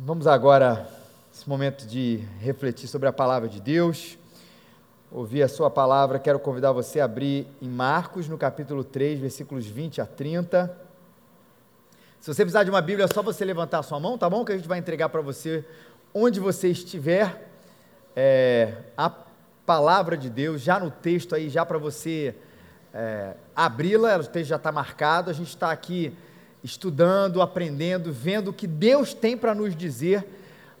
Vamos agora, esse momento de refletir sobre a palavra de Deus, ouvir a sua palavra. Quero convidar você a abrir em Marcos, no capítulo 3, versículos 20 a 30. Se você precisar de uma Bíblia, é só você levantar a sua mão, tá bom? Que a gente vai entregar para você onde você estiver. É, a palavra de Deus, já no texto aí, já para você é, abri-la, o texto já está marcado. A gente está aqui estudando, aprendendo, vendo o que Deus tem para nos dizer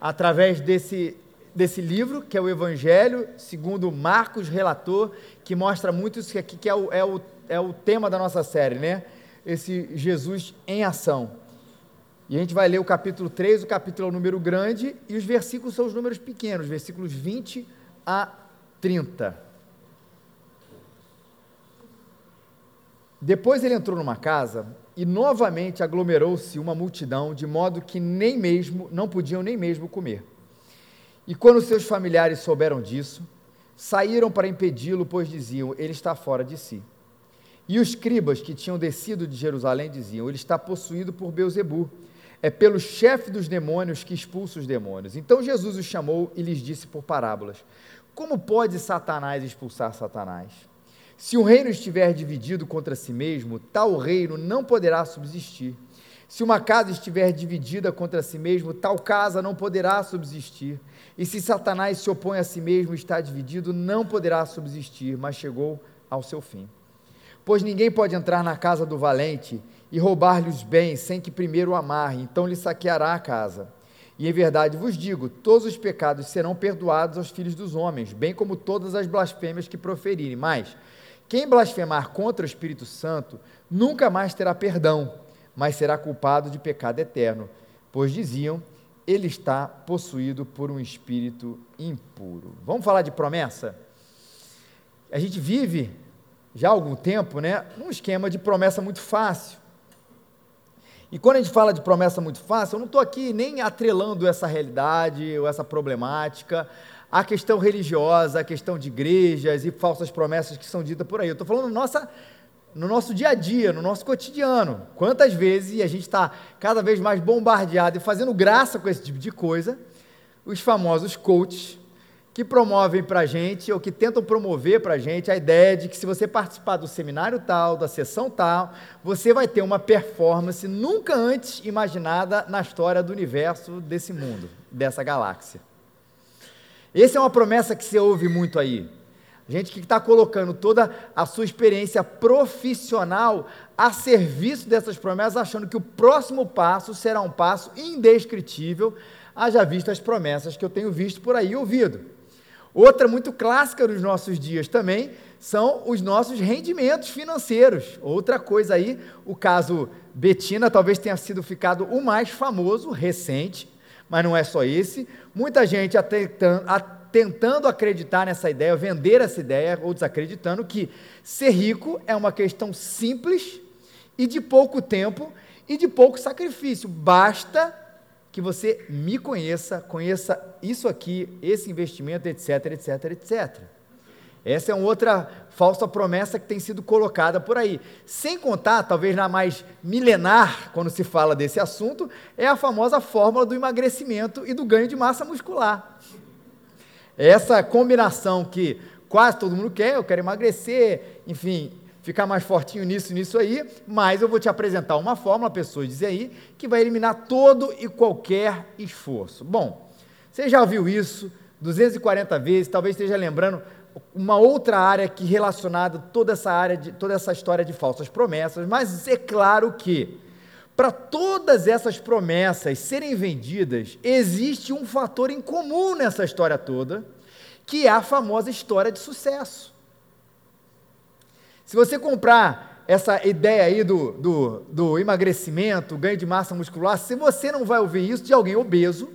através desse, desse livro, que é o Evangelho, segundo Marcos, relator, que mostra muito isso aqui, que é o, é o, é o tema da nossa série, né? Esse Jesus em ação. E a gente vai ler o capítulo 3, o capítulo é o número grande, e os versículos são os números pequenos, versículos 20 a 30. Depois ele entrou numa casa e novamente aglomerou-se uma multidão, de modo que nem mesmo, não podiam nem mesmo comer. E quando seus familiares souberam disso, saíram para impedi-lo, pois diziam: Ele está fora de si. E os escribas que tinham descido de Jerusalém diziam: Ele está possuído por Beuzebu. É pelo chefe dos demônios que expulsa os demônios. Então Jesus os chamou e lhes disse por parábolas: Como pode Satanás expulsar Satanás? Se um reino estiver dividido contra si mesmo, tal reino não poderá subsistir. Se uma casa estiver dividida contra si mesmo, tal casa não poderá subsistir. E se Satanás se opõe a si mesmo e está dividido, não poderá subsistir, mas chegou ao seu fim. Pois ninguém pode entrar na casa do valente e roubar-lhe os bens sem que primeiro o amarre, então lhe saqueará a casa. E em verdade vos digo: todos os pecados serão perdoados aos filhos dos homens, bem como todas as blasfêmias que proferirem. Mas quem blasfemar contra o Espírito Santo nunca mais terá perdão, mas será culpado de pecado eterno, pois diziam: ele está possuído por um espírito impuro. Vamos falar de promessa? A gente vive já há algum tempo, né, num esquema de promessa muito fácil. E quando a gente fala de promessa muito fácil, eu não estou aqui nem atrelando essa realidade ou essa problemática a questão religiosa, a questão de igrejas e falsas promessas que são ditas por aí. Eu estou falando nossa, no nosso dia a dia, no nosso cotidiano. Quantas vezes a gente está cada vez mais bombardeado e fazendo graça com esse tipo de coisa, os famosos coaches que promovem para a gente, ou que tentam promover para a gente, a ideia de que se você participar do seminário tal, da sessão tal, você vai ter uma performance nunca antes imaginada na história do universo, desse mundo, dessa galáxia. Essa é uma promessa que você ouve muito aí. Gente que está colocando toda a sua experiência profissional a serviço dessas promessas, achando que o próximo passo será um passo indescritível, haja visto as promessas que eu tenho visto por aí ouvido. Outra muito clássica nos nossos dias também são os nossos rendimentos financeiros. Outra coisa aí, o caso Betina talvez tenha sido ficado o mais famoso, recente, mas não é só esse. Muita gente tentando acreditar nessa ideia, vender essa ideia, ou desacreditando que ser rico é uma questão simples e de pouco tempo e de pouco sacrifício. Basta que você me conheça, conheça isso aqui, esse investimento, etc, etc, etc. Essa é uma outra falsa promessa que tem sido colocada por aí. Sem contar, talvez na mais milenar, quando se fala desse assunto, é a famosa fórmula do emagrecimento e do ganho de massa muscular. Essa combinação que quase todo mundo quer, eu quero emagrecer, enfim, ficar mais fortinho nisso, nisso aí, mas eu vou te apresentar uma fórmula, pessoas dizem aí, que vai eliminar todo e qualquer esforço. Bom, você já ouviu isso 240 vezes, talvez esteja lembrando uma outra área que relacionada toda essa área de toda essa história de falsas promessas, mas é claro que para todas essas promessas serem vendidas, existe um fator em comum nessa história toda, que é a famosa história de sucesso. Se você comprar essa ideia aí do, do, do emagrecimento, ganho de massa muscular, se você não vai ouvir isso de alguém obeso,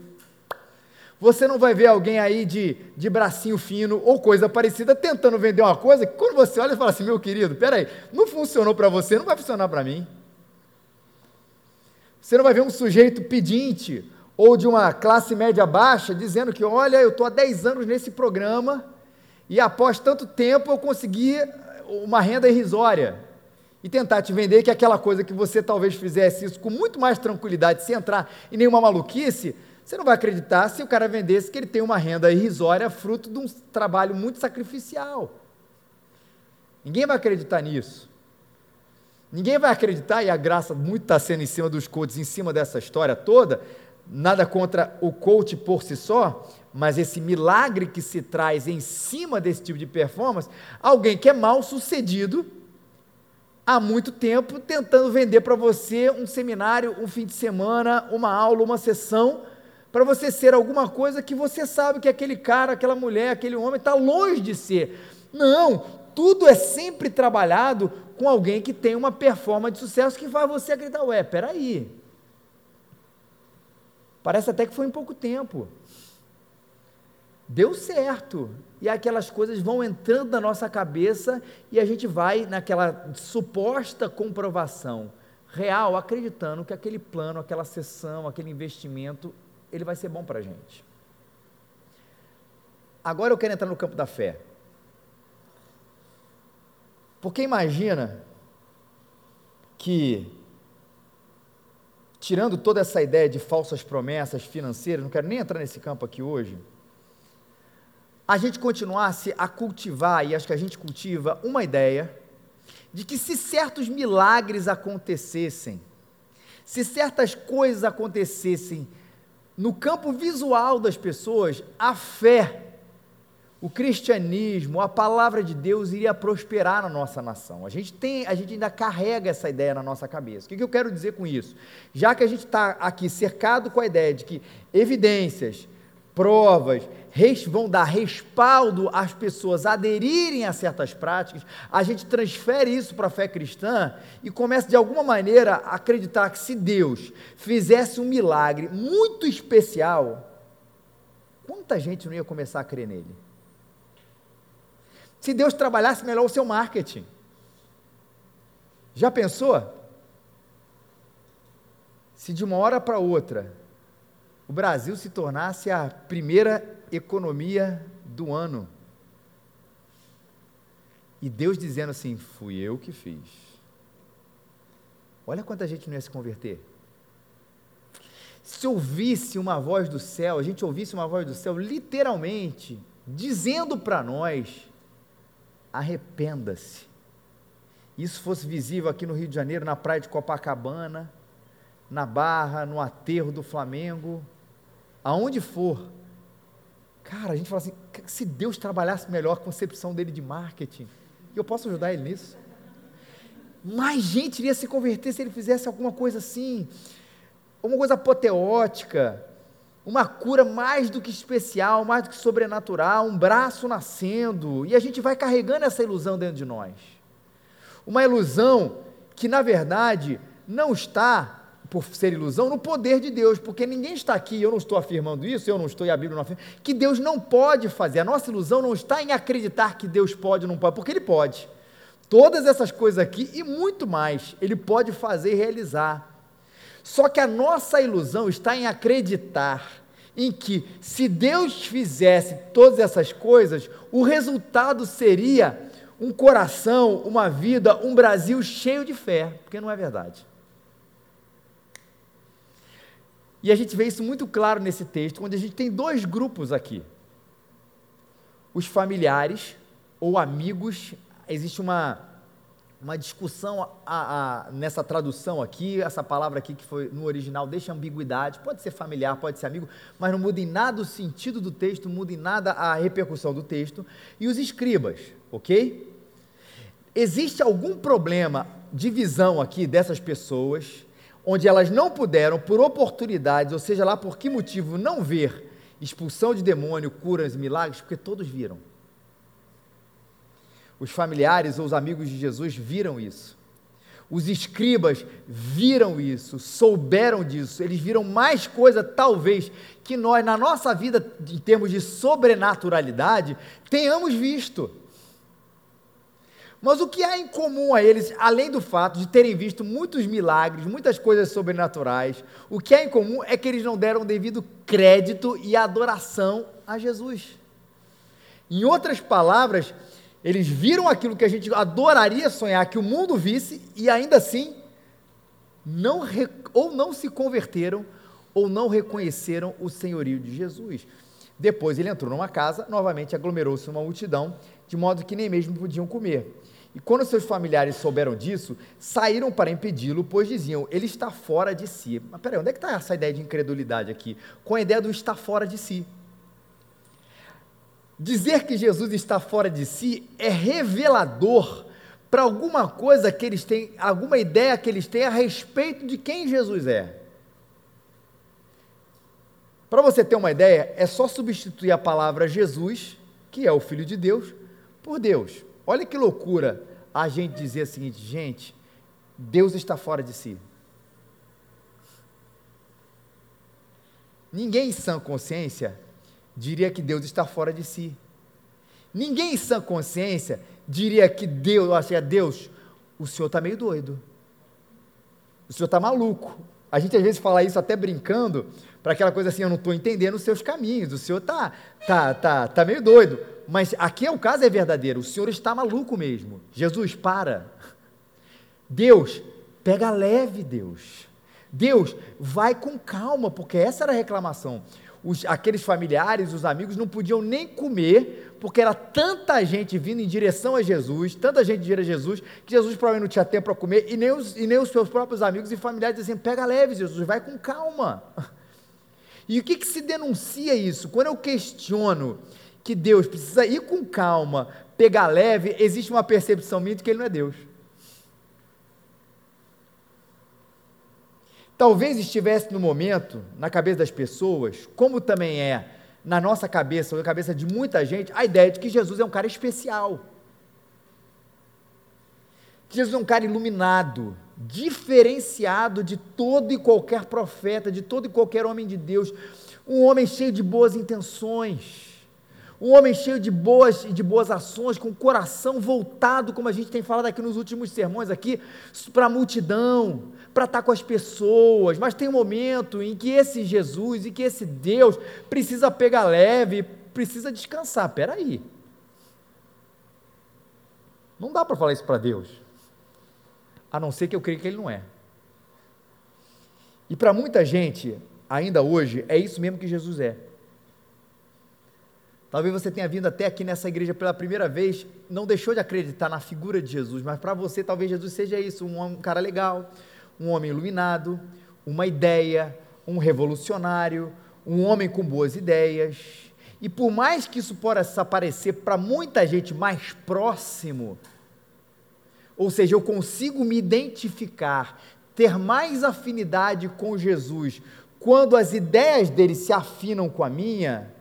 você não vai ver alguém aí de, de bracinho fino ou coisa parecida tentando vender uma coisa que quando você olha e fala assim, meu querido, peraí, não funcionou para você, não vai funcionar para mim. Você não vai ver um sujeito pedinte ou de uma classe média baixa dizendo que, olha, eu estou há 10 anos nesse programa e após tanto tempo eu consegui uma renda irrisória e tentar te vender que aquela coisa que você talvez fizesse isso com muito mais tranquilidade, sem entrar em nenhuma maluquice, Você não vai acreditar se o cara vendesse que ele tem uma renda irrisória fruto de um trabalho muito sacrificial. Ninguém vai acreditar nisso. Ninguém vai acreditar, e a graça muito está sendo em cima dos coaches, em cima dessa história toda. Nada contra o coach por si só, mas esse milagre que se traz em cima desse tipo de performance, alguém que é mal sucedido há muito tempo tentando vender para você um seminário, um fim de semana, uma aula, uma sessão, para você ser alguma coisa que você sabe que aquele cara, aquela mulher, aquele homem está longe de ser. Não, tudo é sempre trabalhado com alguém que tem uma performance de sucesso que faz você acreditar, ué, peraí. Parece até que foi em pouco tempo. Deu certo. E aquelas coisas vão entrando na nossa cabeça e a gente vai naquela suposta comprovação real, acreditando que aquele plano, aquela sessão, aquele investimento, ele vai ser bom para a gente. Agora eu quero entrar no campo da fé. Porque imagina que, tirando toda essa ideia de falsas promessas financeiras, não quero nem entrar nesse campo aqui hoje, a gente continuasse a cultivar, e acho que a gente cultiva, uma ideia de que se certos milagres acontecessem, se certas coisas acontecessem no campo visual das pessoas, a fé o cristianismo, a palavra de Deus iria prosperar na nossa nação. A gente tem, a gente ainda carrega essa ideia na nossa cabeça. O que, eu quero dizer com isso? Já que a gente está aqui cercado com a ideia de que evidências, provas, vão dar respaldo às pessoas aderirem a certas práticas, a gente transfere isso para a fé cristã e começa de alguma maneira a acreditar que se Deus fizesse um milagre muito especial, quanta gente não ia começar a crer nele? Se Deus trabalhasse melhor o seu marketing. Já pensou? Se de uma hora para outra o Brasil se tornasse a primeira economia do ano. E Deus dizendo assim: fui eu que fiz. Olha quanta gente não ia se converter. Se ouvisse uma voz do céu, a gente ouvisse uma voz do céu, literalmente, dizendo para nós arrependa-se. Isso fosse visível aqui no Rio de Janeiro, na praia de Copacabana, na Barra, no aterro do Flamengo, aonde for. Cara, a gente fala assim: se Deus trabalhasse melhor a concepção dele de marketing, eu posso ajudar ele nisso? Mais gente iria se converter se ele fizesse alguma coisa assim, uma coisa apoteótica, uma cura mais do que especial, mais do que sobrenatural, um braço nascendo, e a gente vai carregando essa ilusão dentro de nós. Uma ilusão que, na verdade, não está, por ser ilusão, no poder de Deus, porque ninguém está aqui, eu não estou afirmando isso, eu não estou e a Bíblia não afirma, que Deus não pode fazer. A nossa ilusão não está em acreditar que Deus pode ou não pode, porque Ele pode. Todas essas coisas aqui e muito mais, Ele pode fazer e realizar. Só que a nossa ilusão está em acreditar em que, se Deus fizesse todas essas coisas, o resultado seria um coração, uma vida, um Brasil cheio de fé, porque não é verdade. E a gente vê isso muito claro nesse texto, onde a gente tem dois grupos aqui: os familiares ou amigos. Existe uma uma discussão a, a, nessa tradução aqui, essa palavra aqui que foi no original deixa ambiguidade, pode ser familiar, pode ser amigo, mas não muda em nada o sentido do texto, muda em nada a repercussão do texto. E os escribas, ok? Existe algum problema de visão aqui dessas pessoas, onde elas não puderam, por oportunidades, ou seja lá por que motivo, não ver expulsão de demônio, curas, milagres, porque todos viram os familiares ou os amigos de Jesus viram isso. Os escribas viram isso, souberam disso, eles viram mais coisa, talvez, que nós, na nossa vida, em termos de sobrenaturalidade, tenhamos visto. Mas o que há em comum a eles, além do fato de terem visto muitos milagres, muitas coisas sobrenaturais, o que há em comum é que eles não deram devido crédito e adoração a Jesus. Em outras palavras, eles viram aquilo que a gente adoraria sonhar que o mundo visse e ainda assim não ou não se converteram ou não reconheceram o senhorio de Jesus. Depois ele entrou numa casa, novamente aglomerou-se uma multidão, de modo que nem mesmo podiam comer. E quando seus familiares souberam disso, saíram para impedi-lo, pois diziam, ele está fora de si. Mas peraí, onde é que está essa ideia de incredulidade aqui? Com a ideia do estar fora de si. Dizer que Jesus está fora de si é revelador para alguma coisa que eles têm, alguma ideia que eles têm a respeito de quem Jesus é. Para você ter uma ideia, é só substituir a palavra Jesus, que é o Filho de Deus, por Deus. Olha que loucura a gente dizer o seguinte, gente, Deus está fora de si. Ninguém em sã consciência diria que Deus está fora de si. Ninguém em sã consciência diria que Deus, eu achei, Deus, o senhor está meio doido. O senhor está maluco. A gente às vezes fala isso até brincando, para aquela coisa assim, eu não estou entendendo os seus caminhos, o senhor está tá, tá, tá meio doido. Mas aqui é o caso é verdadeiro, o senhor está maluco mesmo. Jesus, para. Deus, pega leve, Deus. Deus, vai com calma, porque essa era a reclamação. Os, aqueles familiares, os amigos não podiam nem comer, porque era tanta gente vindo em direção a Jesus, tanta gente vindo a Jesus, que Jesus provavelmente não tinha tempo para comer, e nem, os, e nem os seus próprios amigos e familiares diziam: pega leve, Jesus, vai com calma. E o que, que se denuncia isso? Quando eu questiono que Deus precisa ir com calma, pegar leve, existe uma percepção minha de que Ele não é Deus. Talvez estivesse no momento, na cabeça das pessoas, como também é na nossa cabeça, ou na cabeça de muita gente, a ideia de que Jesus é um cara especial. Jesus é um cara iluminado, diferenciado de todo e qualquer profeta, de todo e qualquer homem de Deus, um homem cheio de boas intenções, um homem cheio de boas de boas ações, com o coração voltado, como a gente tem falado aqui nos últimos sermões aqui, para a multidão, para estar com as pessoas, mas tem um momento em que esse Jesus e que esse Deus precisa pegar leve, precisa descansar. Peraí. Não dá para falar isso para Deus a não ser que eu creia que ele não é. E para muita gente, ainda hoje, é isso mesmo que Jesus é. Talvez você tenha vindo até aqui nessa igreja pela primeira vez, não deixou de acreditar na figura de Jesus, mas para você talvez Jesus seja isso, um, cara legal, um homem iluminado, uma ideia, um revolucionário, um homem com boas ideias. E por mais que isso possa parecer para muita gente mais próximo ou seja, eu consigo me identificar, ter mais afinidade com Jesus quando as ideias dele se afinam com a minha.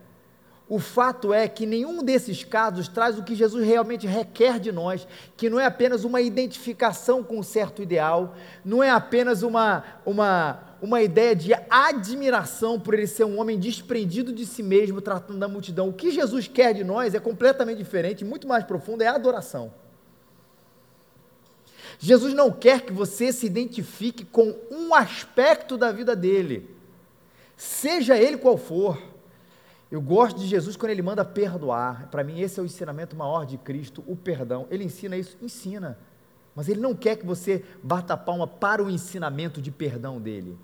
O fato é que nenhum desses casos traz o que Jesus realmente requer de nós, que não é apenas uma identificação com um certo ideal, não é apenas uma, uma, uma ideia de admiração por ele ser um homem desprendido de si mesmo, tratando da multidão. O que Jesus quer de nós é completamente diferente, muito mais profundo, é a adoração. Jesus não quer que você se identifique com um aspecto da vida dele, seja ele qual for. Eu gosto de Jesus quando ele manda perdoar. Para mim, esse é o ensinamento maior de Cristo, o perdão. Ele ensina isso, ensina. Mas ele não quer que você bata a palma para o ensinamento de perdão dele.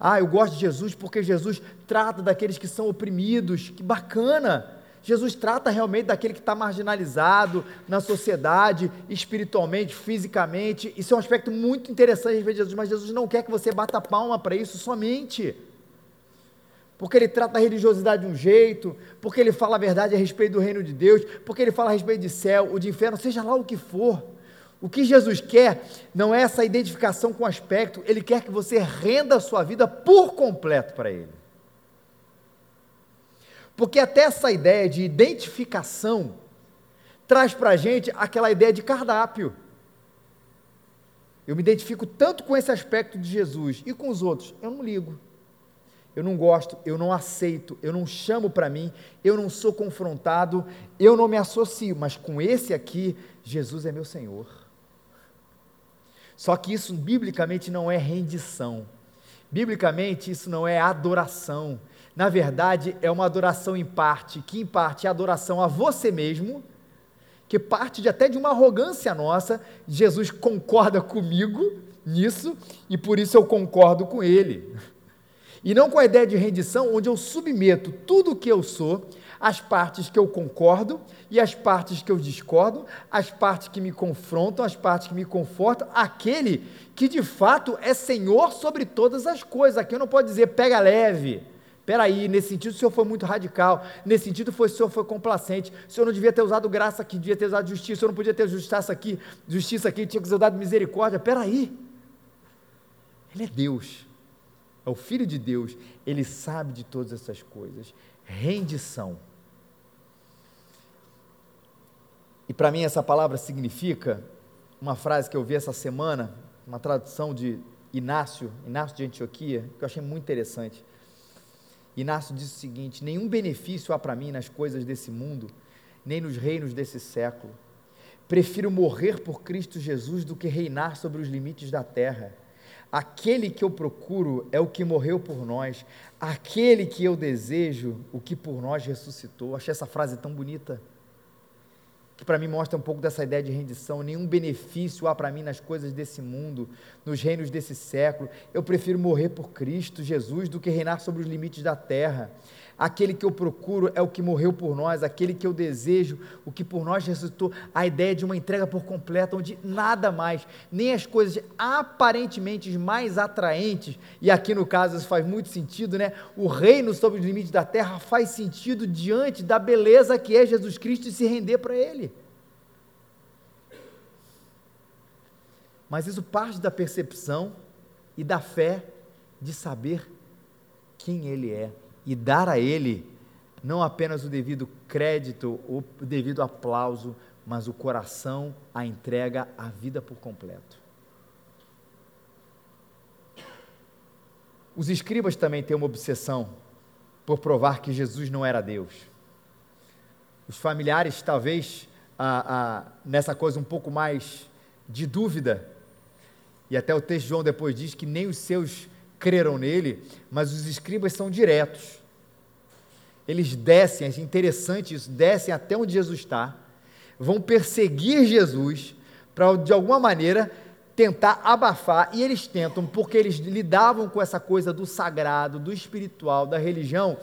Ah, eu gosto de Jesus porque Jesus trata daqueles que são oprimidos. Que bacana! Jesus trata realmente daquele que está marginalizado na sociedade, espiritualmente, fisicamente. Isso é um aspecto muito interessante de Jesus, mas Jesus não quer que você bata palma para isso somente. Porque ele trata a religiosidade de um jeito, porque ele fala a verdade a respeito do reino de Deus, porque ele fala a respeito de céu ou de inferno, seja lá o que for. O que Jesus quer não é essa identificação com o aspecto, ele quer que você renda a sua vida por completo para ele. Porque até essa ideia de identificação traz para a gente aquela ideia de cardápio. Eu me identifico tanto com esse aspecto de Jesus e com os outros, eu não ligo. Eu não gosto, eu não aceito, eu não chamo para mim, eu não sou confrontado, eu não me associo, mas com esse aqui, Jesus é meu Senhor. Só que isso biblicamente não é rendição. Biblicamente isso não é adoração na verdade, é uma adoração em parte, que em parte é adoração a você mesmo, que parte de, até de uma arrogância nossa. Jesus concorda comigo nisso e por isso eu concordo com ele. E não com a ideia de rendição, onde eu submeto tudo o que eu sou, as partes que eu concordo e as partes que eu discordo, as partes que me confrontam, as partes que me confortam, aquele que de fato é Senhor sobre todas as coisas. Aqui eu não pode dizer pega leve. Peraí, nesse sentido o senhor foi muito radical, nesse sentido foi, o senhor foi complacente, o senhor não devia ter usado graça aqui, devia ter usado justiça, o senhor não podia ter justiça aqui, justiça aqui, tinha que ter usado misericórdia. Peraí, ele é Deus, é o Filho de Deus, ele sabe de todas essas coisas. Rendição. E para mim essa palavra significa uma frase que eu vi essa semana, uma tradução de Inácio, Inácio de Antioquia, que eu achei muito interessante. Inácio disse o seguinte: Nenhum benefício há para mim nas coisas desse mundo, nem nos reinos desse século. Prefiro morrer por Cristo Jesus do que reinar sobre os limites da terra. Aquele que eu procuro é o que morreu por nós, aquele que eu desejo, o que por nós ressuscitou. Achei essa frase tão bonita que para mim mostra um pouco dessa ideia de rendição. Nenhum benefício há para mim nas coisas desse mundo, nos reinos desse século. Eu prefiro morrer por Cristo Jesus do que reinar sobre os limites da terra. Aquele que eu procuro é o que morreu por nós, aquele que eu desejo, o que por nós ressuscitou. A ideia de uma entrega por completo, onde nada mais, nem as coisas aparentemente mais atraentes, e aqui no caso isso faz muito sentido, né? O reino sobre os limites da terra faz sentido diante da beleza que é Jesus Cristo e se render para Ele. Mas isso parte da percepção e da fé de saber quem Ele é e dar a Ele não apenas o devido crédito, o devido aplauso, mas o coração, a entrega, a vida por completo. Os escribas também têm uma obsessão por provar que Jesus não era Deus. Os familiares, talvez, nessa coisa um pouco mais de dúvida, e até o texto de João depois diz que nem os seus creram nele, mas os escribas são diretos eles descem, é interessante isso, descem até onde Jesus está, vão perseguir Jesus para, de alguma maneira, tentar abafar, e eles tentam, porque eles lidavam com essa coisa do sagrado, do espiritual, da religião,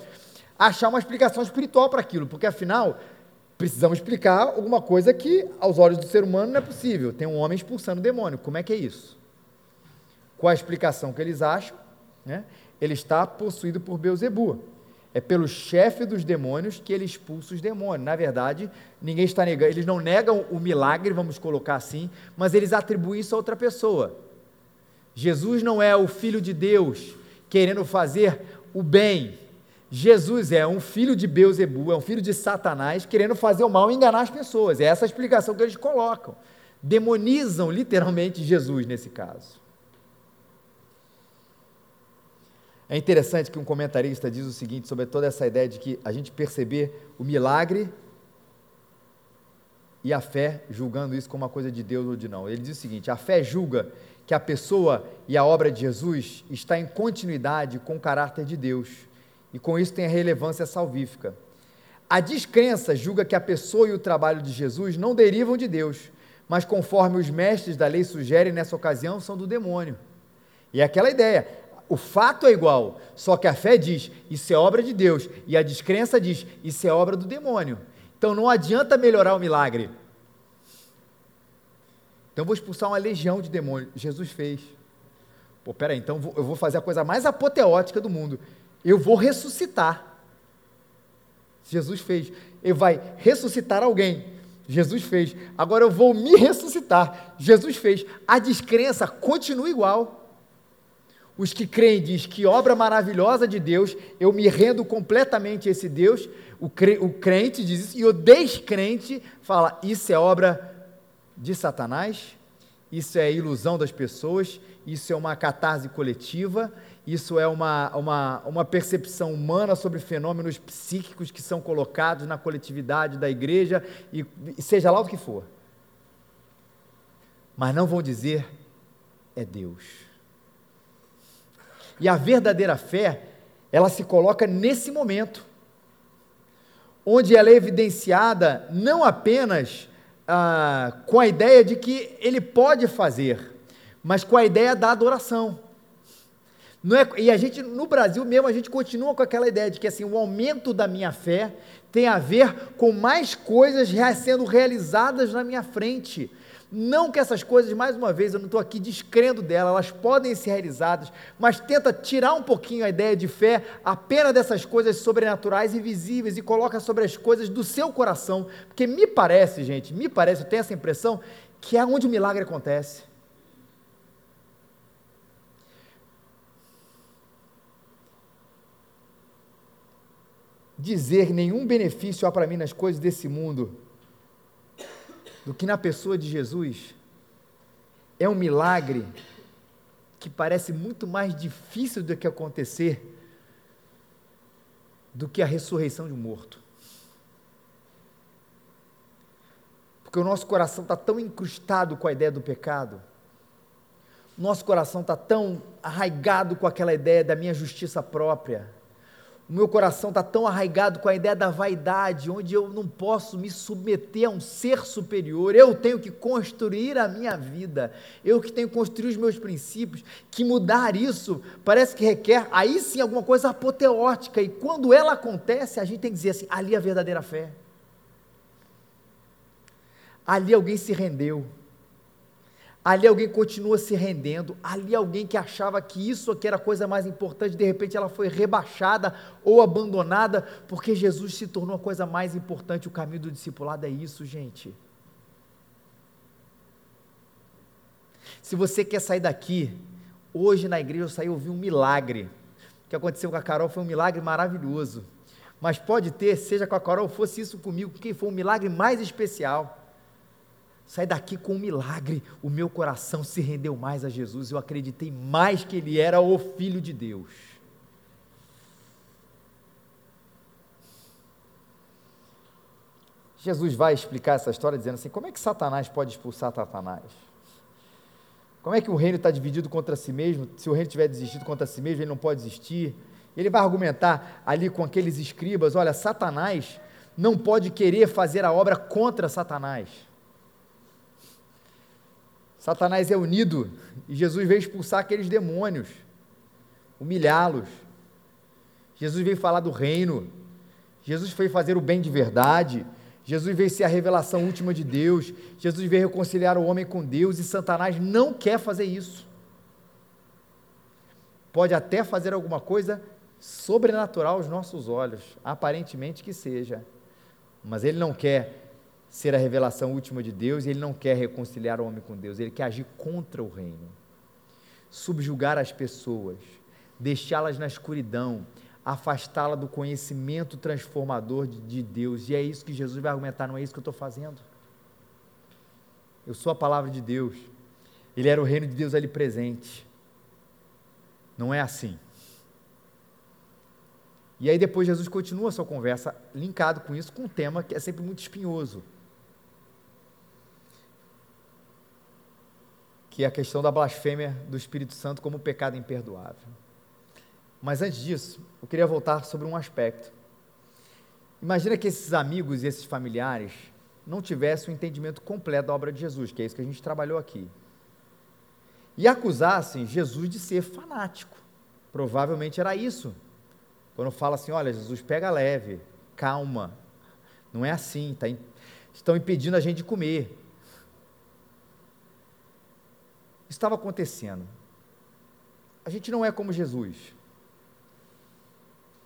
achar uma explicação espiritual para aquilo, porque afinal, precisamos explicar alguma coisa que, aos olhos do ser humano, não é possível. Tem um homem expulsando o demônio, como é que é isso? Qual a explicação que eles acham? Né? Ele está possuído por Beuzebu é pelo chefe dos demônios que ele expulsa os demônios. Na verdade, ninguém está negando, eles não negam o milagre, vamos colocar assim, mas eles atribuem isso a outra pessoa. Jesus não é o filho de Deus querendo fazer o bem. Jesus é um filho de Beuzebu, é um filho de Satanás querendo fazer o mal e enganar as pessoas. É essa a explicação que eles colocam. Demonizam literalmente Jesus nesse caso. É interessante que um comentarista diz o seguinte sobre toda essa ideia de que a gente perceber o milagre e a fé julgando isso como uma coisa de Deus ou de não. Ele diz o seguinte: a fé julga que a pessoa e a obra de Jesus está em continuidade com o caráter de Deus e com isso tem a relevância salvífica. A descrença julga que a pessoa e o trabalho de Jesus não derivam de Deus, mas conforme os mestres da lei sugerem nessa ocasião, são do demônio. E é aquela ideia, o fato é igual, só que a fé diz, isso é obra de Deus, e a descrença diz, isso é obra do demônio. Então não adianta melhorar o milagre. Então vou expulsar uma legião de demônios. Jesus fez. Pô, peraí, então eu vou fazer a coisa mais apoteótica do mundo. Eu vou ressuscitar. Jesus fez. Ele vai ressuscitar alguém. Jesus fez. Agora eu vou me ressuscitar. Jesus fez. A descrença continua igual. Os que creem diz que obra maravilhosa de Deus, eu me rendo completamente a esse Deus. O, cre, o crente diz isso, e o descrente fala: isso é obra de Satanás, isso é ilusão das pessoas, isso é uma catarse coletiva, isso é uma, uma, uma percepção humana sobre fenômenos psíquicos que são colocados na coletividade da igreja, e, seja lá o que for. Mas não vão dizer, é Deus. E a verdadeira fé, ela se coloca nesse momento, onde ela é evidenciada não apenas ah, com a ideia de que ele pode fazer, mas com a ideia da adoração. É, e a gente, no Brasil mesmo, a gente continua com aquela ideia de que assim, o aumento da minha fé tem a ver com mais coisas sendo realizadas na minha frente. Não que essas coisas, mais uma vez, eu não estou aqui descrendo delas, elas podem ser realizadas, mas tenta tirar um pouquinho a ideia de fé apenas dessas coisas sobrenaturais e visíveis e coloca sobre as coisas do seu coração, porque me parece, gente, me parece, eu tenho essa impressão, que é onde o milagre acontece. Dizer nenhum benefício há para mim nas coisas desse mundo do que na pessoa de Jesus é um milagre que parece muito mais difícil do que acontecer do que a ressurreição de um morto. Porque o nosso coração está tão incrustado com a ideia do pecado, nosso coração está tão arraigado com aquela ideia da minha justiça própria, o meu coração está tão arraigado com a ideia da vaidade, onde eu não posso me submeter a um ser superior, eu tenho que construir a minha vida, eu que tenho que construir os meus princípios, que mudar isso parece que requer, aí sim, alguma coisa apoteótica, e quando ela acontece, a gente tem que dizer assim: ali é a verdadeira fé. Ali alguém se rendeu, ali alguém continua se rendendo, ali alguém que achava que isso aqui era a coisa mais importante, de repente ela foi rebaixada ou abandonada, porque Jesus se tornou a coisa mais importante. O caminho do discipulado é isso, gente. Se você quer sair daqui, hoje na igreja eu saí ouvi um milagre. O que aconteceu com a Carol foi um milagre maravilhoso. Mas pode ter, seja com a Carol, fosse isso comigo, quem foi um milagre mais especial. Sai daqui com um milagre. O meu coração se rendeu mais a Jesus. Eu acreditei mais que Ele era o Filho de Deus. Jesus vai explicar essa história dizendo assim: como é que Satanás pode expulsar Satanás? Como é que o reino está dividido contra si mesmo? Se o reino tiver desistido contra si mesmo, ele não pode existir. Ele vai argumentar ali com aqueles escribas: olha, Satanás não pode querer fazer a obra contra Satanás. Satanás é unido e Jesus veio expulsar aqueles demônios, humilhá-los. Jesus veio falar do reino. Jesus veio fazer o bem de verdade. Jesus veio ser a revelação última de Deus. Jesus veio reconciliar o homem com Deus e Satanás não quer fazer isso. Pode até fazer alguma coisa sobrenatural aos nossos olhos, aparentemente que seja, mas ele não quer ser a revelação última de Deus e ele não quer reconciliar o homem com Deus, ele quer agir contra o reino, subjugar as pessoas, deixá-las na escuridão, afastá-la do conhecimento transformador de, de, Deus. E é isso que Jesus vai argumentar, não é isso que eu estou fazendo. Eu sou a palavra de Deus. Ele era o reino de Deus ali presente. Não é assim. E aí depois Jesus continua a sua conversa, linkado com isso, com um tema que é sempre muito espinhoso. Que é a questão da blasfêmia do Espírito Santo como pecado imperdoável. Mas antes disso, eu queria voltar sobre um aspecto. Imagina que esses amigos e esses familiares não tivessem o um entendimento completo da obra de Jesus, que é isso que a gente trabalhou aqui. E acusassem Jesus de ser fanático. Provavelmente era isso. Quando fala assim, olha, Jesus pega leve, calma, não é assim, tá, estão impedindo a gente de comer estava acontecendo. A gente não é como Jesus.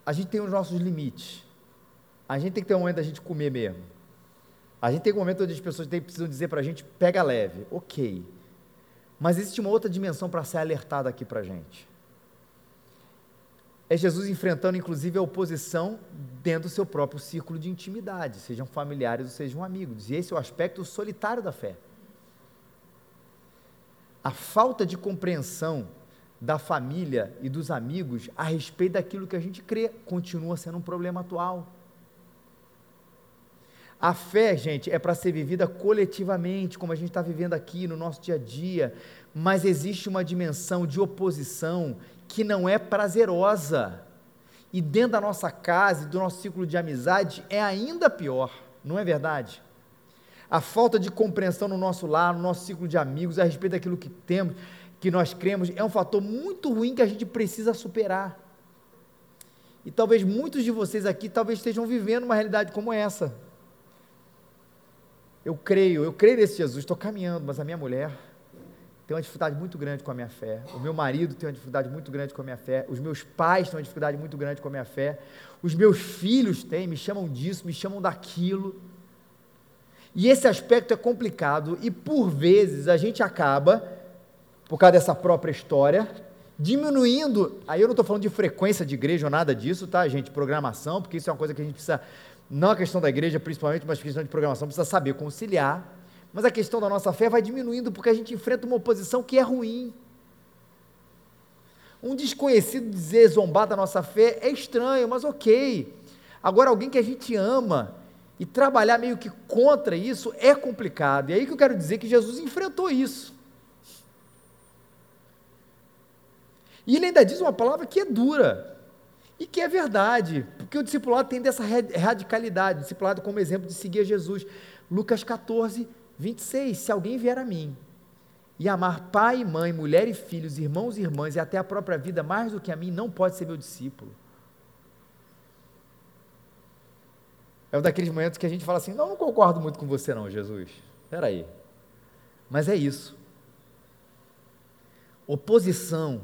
A gente tem os nossos limites. A gente tem que ter um momento da gente comer mesmo. A gente tem um momento onde as pessoas precisam dizer para a gente, pega leve, ok. Mas existe uma outra dimensão para ser alertada aqui para a gente. É Jesus enfrentando, inclusive, a oposição dentro do seu próprio círculo de intimidade, sejam familiares ou sejam amigos. E esse é o aspecto solitário da fé a falta de compreensão da família e dos amigos a respeito daquilo que a gente crê continua sendo um problema atual. A fé, gente, é para ser vivida coletivamente, como a gente está vivendo aqui no nosso dia a dia, mas existe uma dimensão de oposição que não é prazerosa. E dentro da nossa casa, do nosso ciclo de amizade, é ainda pior, não é verdade? A falta de compreensão no nosso lar, no nosso ciclo de amigos, a respeito daquilo que temos, que nós cremos é um fator muito ruim que a gente precisa superar. E talvez muitos de vocês aqui talvez estejam vivendo uma realidade como essa. Eu creio, eu creio nesse Jesus, estou caminhando, mas a minha mulher tem uma dificuldade muito grande com a minha fé. O meu marido tem uma dificuldade muito grande com a minha fé. Os meus pais têm uma dificuldade muito grande com a minha fé. Os meus filhos têm, me chamam disso, me chamam daquilo. E esse aspecto é complicado e por vezes a gente acaba, por causa dessa própria história, diminuindo. Aí eu não estou falando de frequência de igreja ou nada disso, tá, gente? Programação, porque isso é uma coisa que a gente precisa, não a questão da igreja principalmente, mas a questão de programação, precisa saber conciliar. Mas a questão da nossa fé vai diminuindo porque a gente enfrenta uma oposição que é ruim. Um desconhecido dizer zombar da nossa fé é estranho, mas ok. Agora, alguém que a gente ama, e trabalhar meio que contra isso é complicado. E aí que eu quero dizer que Jesus enfrentou isso. E ele ainda diz uma palavra que é dura e que é verdade, porque o discipulado tem dessa radicalidade, o discipulado como exemplo de seguir Jesus. Lucas 14, 26. Se alguém vier a mim e amar pai e mãe, mulher e filhos, irmãos e irmãs e até a própria vida mais do que a mim, não pode ser meu discípulo. É um daqueles momentos que a gente fala assim: não, não concordo muito com você, não, Jesus. Espera aí. Mas é isso. Oposição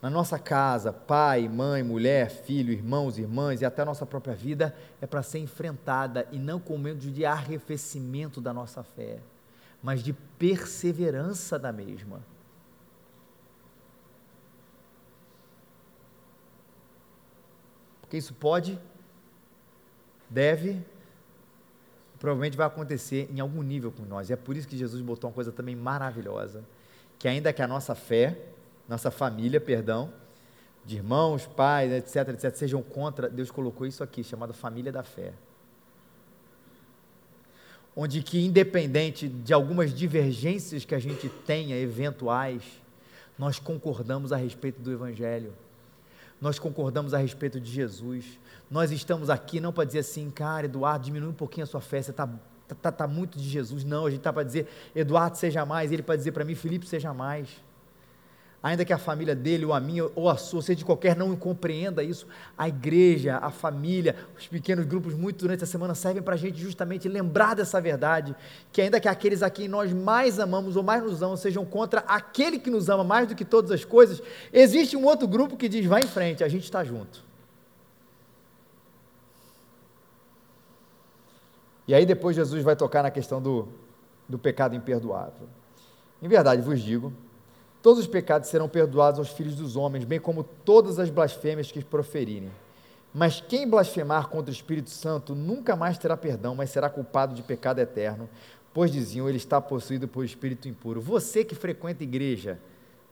na nossa casa, pai, mãe, mulher, filho, irmãos, irmãs e até a nossa própria vida é para ser enfrentada e não com medo de arrefecimento da nossa fé, mas de perseverança da mesma. Porque isso pode deve, provavelmente vai acontecer em algum nível com nós. E é por isso que Jesus botou uma coisa também maravilhosa, que ainda que a nossa fé, nossa família, perdão, de irmãos, pais, etc, etc, sejam contra, Deus colocou isso aqui, chamado família da fé. Onde que independente de algumas divergências que a gente tenha, eventuais, nós concordamos a respeito do evangelho nós concordamos a respeito de Jesus. Nós estamos aqui não para dizer assim, cara, Eduardo, diminui um pouquinho a sua fé, você está tá, tá, tá muito de Jesus. Não, a gente está para dizer, Eduardo seja mais, ele para dizer para mim, Felipe seja mais ainda que a família dele, ou a minha, ou a sua, seja de qualquer, não compreenda isso, a igreja, a família, os pequenos grupos, muito durante a semana, servem para a gente justamente lembrar dessa verdade, que ainda que aqueles a quem nós mais amamos ou mais nos amam sejam contra aquele que nos ama mais do que todas as coisas, existe um outro grupo que diz: vai em frente, a gente está junto. E aí depois Jesus vai tocar na questão do, do pecado imperdoável. Em verdade vos digo, Todos os pecados serão perdoados aos filhos dos homens, bem como todas as blasfêmias que proferirem. Mas quem blasfemar contra o Espírito Santo nunca mais terá perdão, mas será culpado de pecado eterno, pois diziam, ele está possuído por espírito impuro. Você que frequenta a igreja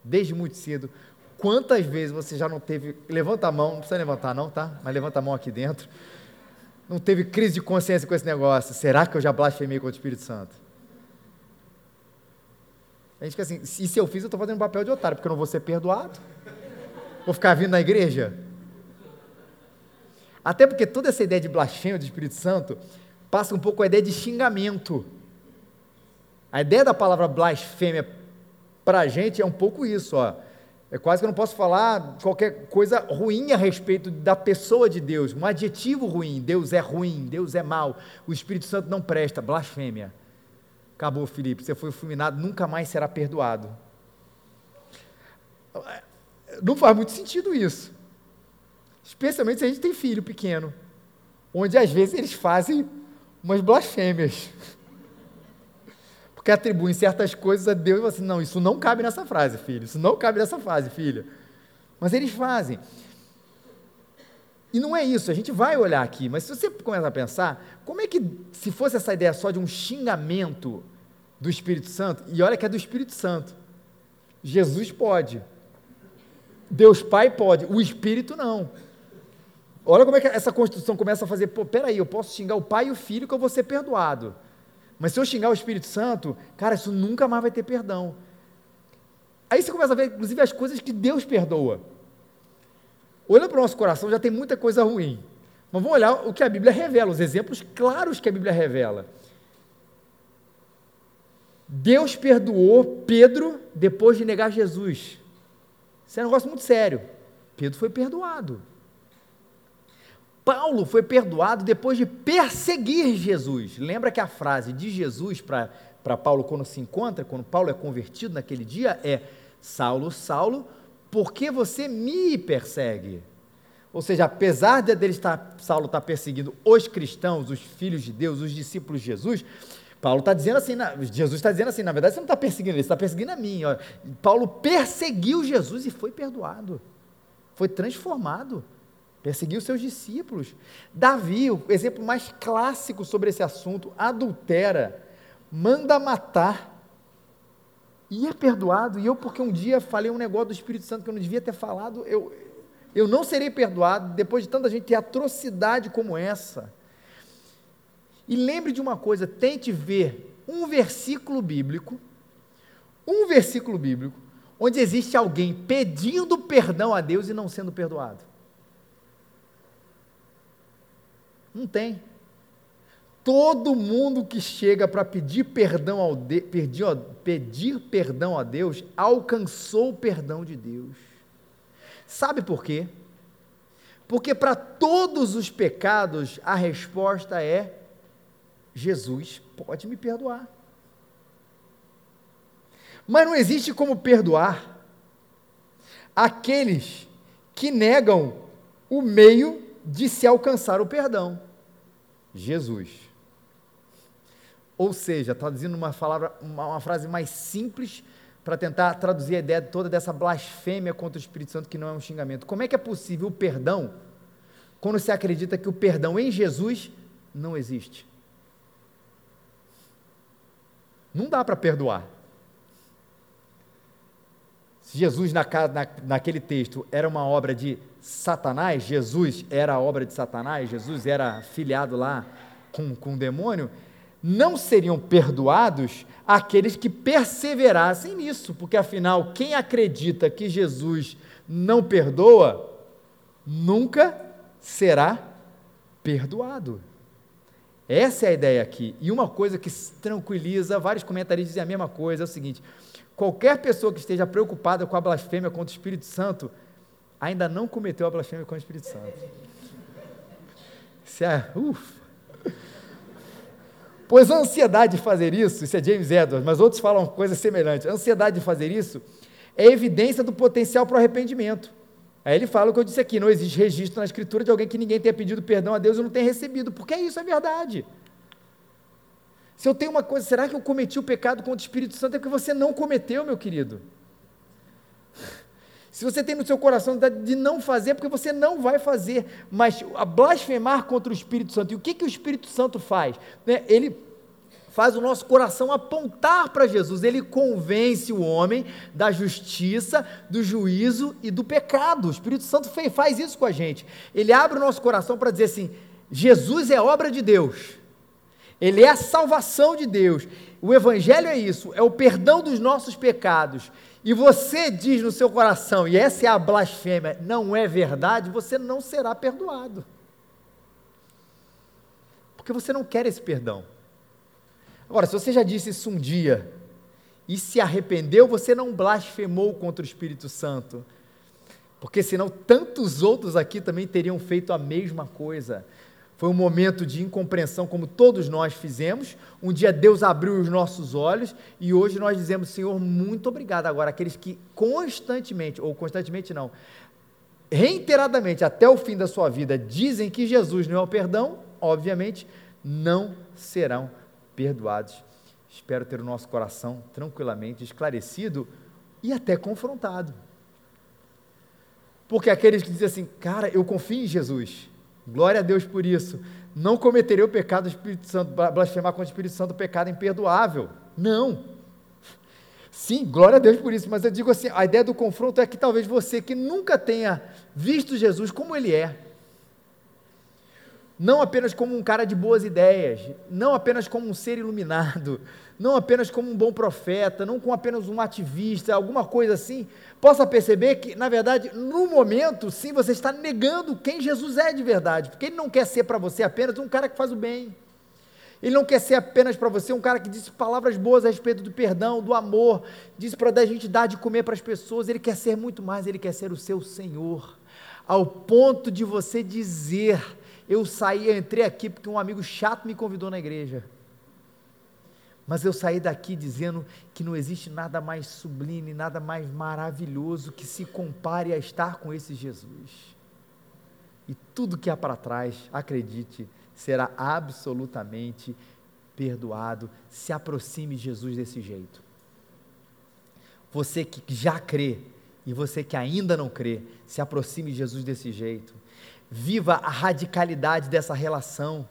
desde muito cedo, quantas vezes você já não teve, levanta a mão, não precisa levantar não, tá? Mas levanta a mão aqui dentro. Não teve crise de consciência com esse negócio. Será que eu já blasfemei contra o Espírito Santo? A gente fica assim, e se eu fiz, eu estou fazendo um papel de otário, porque eu não vou ser perdoado. Vou ficar vindo na igreja. Até porque toda essa ideia de blasfêmia do Espírito Santo passa um pouco a ideia de xingamento. A ideia da palavra blasfêmia para a gente é um pouco isso, ó. É quase que eu não posso falar qualquer coisa ruim a respeito da pessoa de Deus, um adjetivo ruim. Deus é ruim, Deus é mau, o Espírito Santo não presta, blasfêmia. Acabou, Felipe, você foi fulminado, nunca mais será perdoado. Não faz muito sentido isso. Especialmente se a gente tem filho pequeno, onde às vezes eles fazem umas blasfêmias. Porque atribuem certas coisas a Deus e falam assim: não, isso não cabe nessa frase, filho, isso não cabe nessa frase, filha. Mas eles fazem. E não é isso, a gente vai olhar aqui, mas se você começar a pensar, como é que, se fosse essa ideia só de um xingamento do Espírito Santo, e olha que é do Espírito Santo, Jesus pode, Deus Pai pode, o Espírito não. Olha como é que essa construção começa a fazer, pô, peraí, eu posso xingar o Pai e o Filho que eu vou ser perdoado, mas se eu xingar o Espírito Santo, cara, isso nunca mais vai ter perdão. Aí você começa a ver, inclusive, as coisas que Deus perdoa. Olhando para o nosso coração, já tem muita coisa ruim. Mas vamos olhar o que a Bíblia revela, os exemplos claros que a Bíblia revela. Deus perdoou Pedro depois de negar Jesus. Isso é um negócio muito sério. Pedro foi perdoado. Paulo foi perdoado depois de perseguir Jesus. Lembra que a frase de Jesus para Paulo quando se encontra, quando Paulo é convertido naquele dia, é: Saulo, Saulo, por que você me persegue? Ou seja, apesar de dele estar, Saulo estar perseguindo os cristãos, os filhos de Deus, os discípulos de Jesus, Paulo está dizendo assim, Jesus está dizendo assim, na verdade você não está perseguindo ele, você está perseguindo a mim. Paulo perseguiu Jesus e foi perdoado, foi transformado, perseguiu seus discípulos. Davi, o exemplo mais clássico sobre esse assunto, adultera, manda matar, e é perdoado. E eu, porque um dia falei um negócio do Espírito Santo que eu não devia ter falado, eu, eu não serei perdoado depois de tanta gente ter atrocidade como essa. E lembre de uma coisa: tente ver um versículo bíblico, um versículo bíblico, onde existe alguém pedindo perdão a Deus e não sendo perdoado. Não tem. Todo mundo que chega para pedir perdão ao de, pedir, pedir perdão a Deus alcançou o perdão de Deus. Sabe por quê? Porque para todos os pecados a resposta é Jesus pode me perdoar. Mas não existe como perdoar aqueles que negam o meio de se alcançar o perdão. Jesus. Ou seja, traduzindo uma, palavra, uma, uma frase mais simples para tentar traduzir a ideia toda dessa blasfêmia contra o Espírito Santo, que não é um xingamento. Como é que é possível o perdão quando se acredita que o perdão em Jesus não existe? Não dá para perdoar. Se Jesus, na, na, naquele texto, era uma obra de Satanás, Jesus era a obra de Satanás, Jesus era filiado lá com, com o demônio, não seriam perdoados aqueles que perseverassem nisso, porque afinal, quem acredita que Jesus não perdoa, nunca será perdoado. Essa é a ideia aqui. E uma coisa que tranquiliza, vários comentaristas dizem a mesma coisa, é o seguinte: qualquer pessoa que esteja preocupada com a blasfêmia contra o Espírito Santo, ainda não cometeu a blasfêmia contra o Espírito Santo. É, ufa. Pois a ansiedade de fazer isso, isso é James Edwards, mas outros falam coisa semelhante. A ansiedade de fazer isso é evidência do potencial para o arrependimento. Aí ele fala o que eu disse aqui: não existe registro na Escritura de alguém que ninguém tenha pedido perdão a Deus e não tenha recebido, porque isso é verdade. Se eu tenho uma coisa, será que eu cometi o pecado contra o Espírito Santo? É porque você não cometeu, meu querido. Se você tem no seu coração de não fazer, é porque você não vai fazer. Mas blasfemar contra o Espírito Santo, e o que, que o Espírito Santo faz? Né? Ele faz o nosso coração apontar para Jesus. Ele convence o homem da justiça, do juízo e do pecado. O Espírito Santo faz isso com a gente. Ele abre o nosso coração para dizer assim: Jesus é obra de Deus. Ele é a salvação de Deus. O Evangelho é isso, é o perdão dos nossos pecados. E você diz no seu coração, e essa é a blasfêmia, não é verdade, você não será perdoado. Porque você não quer esse perdão. Agora, se você já disse isso um dia e se arrependeu, você não blasfemou contra o Espírito Santo. Porque senão tantos outros aqui também teriam feito a mesma coisa. Foi um momento de incompreensão, como todos nós fizemos. Um dia Deus abriu os nossos olhos e hoje nós dizemos, Senhor, muito obrigado. Agora, aqueles que constantemente, ou constantemente não, reiteradamente, até o fim da sua vida, dizem que Jesus não é o perdão, obviamente, não serão perdoados. Espero ter o nosso coração tranquilamente esclarecido e até confrontado. Porque aqueles que dizem assim, cara, eu confio em Jesus, glória a Deus por isso, não cometerei o pecado do Espírito Santo, blasfemar contra o Espírito Santo, o pecado imperdoável. Não. Sim, glória a Deus por isso, mas eu digo assim: a ideia do confronto é que talvez você que nunca tenha visto Jesus como ele é, não apenas como um cara de boas ideias, não apenas como um ser iluminado, não apenas como um bom profeta, não como apenas um ativista, alguma coisa assim, possa perceber que, na verdade, no momento, sim, você está negando quem Jesus é de verdade, porque ele não quer ser para você apenas um cara que faz o bem. Ele não quer ser apenas para você um cara que disse palavras boas a respeito do perdão, do amor, disse para a gente dar de comer para as pessoas. Ele quer ser muito mais, ele quer ser o seu Senhor. Ao ponto de você dizer: Eu saí, eu entrei aqui porque um amigo chato me convidou na igreja. Mas eu saí daqui dizendo que não existe nada mais sublime, nada mais maravilhoso que se compare a estar com esse Jesus. E tudo que há para trás, acredite, será absolutamente perdoado. Se aproxime de Jesus desse jeito. Você que já crê e você que ainda não crê, se aproxime de Jesus desse jeito. Viva a radicalidade dessa relação.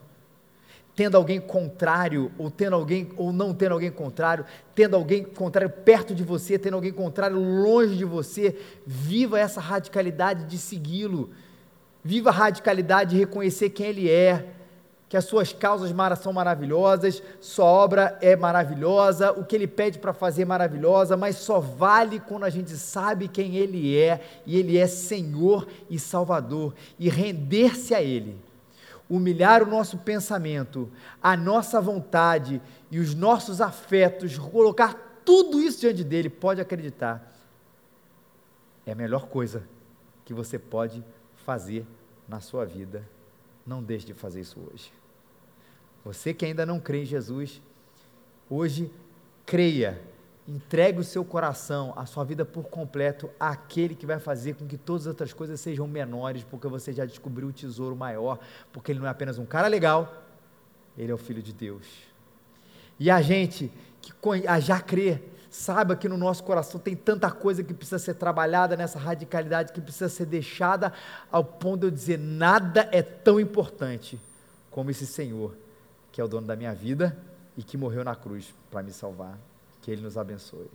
Tendo alguém contrário, ou tendo alguém, ou não tendo alguém contrário, tendo alguém contrário perto de você, tendo alguém contrário longe de você, viva essa radicalidade de segui-lo, viva a radicalidade de reconhecer quem ele é, que as suas causas são maravilhosas, sua obra é maravilhosa, o que ele pede para fazer é maravilhosa, mas só vale quando a gente sabe quem ele é, e ele é Senhor e Salvador, e render-se a ele humilhar o nosso pensamento, a nossa vontade e os nossos afetos, colocar tudo isso diante dele, pode acreditar, é a melhor coisa que você pode fazer na sua vida. Não deixe de fazer isso hoje. Você que ainda não crê em Jesus, hoje creia Entregue o seu coração, a sua vida por completo àquele que vai fazer com que todas as outras coisas sejam menores, porque você já descobriu o tesouro maior, porque ele não é apenas um cara legal, ele é o Filho de Deus. E a gente que já crê, saiba que no nosso coração tem tanta coisa que precisa ser trabalhada nessa radicalidade, que precisa ser deixada ao ponto de eu dizer: nada é tão importante como esse Senhor, que é o dono da minha vida e que morreu na cruz para me salvar. Que Ele nos abençoe.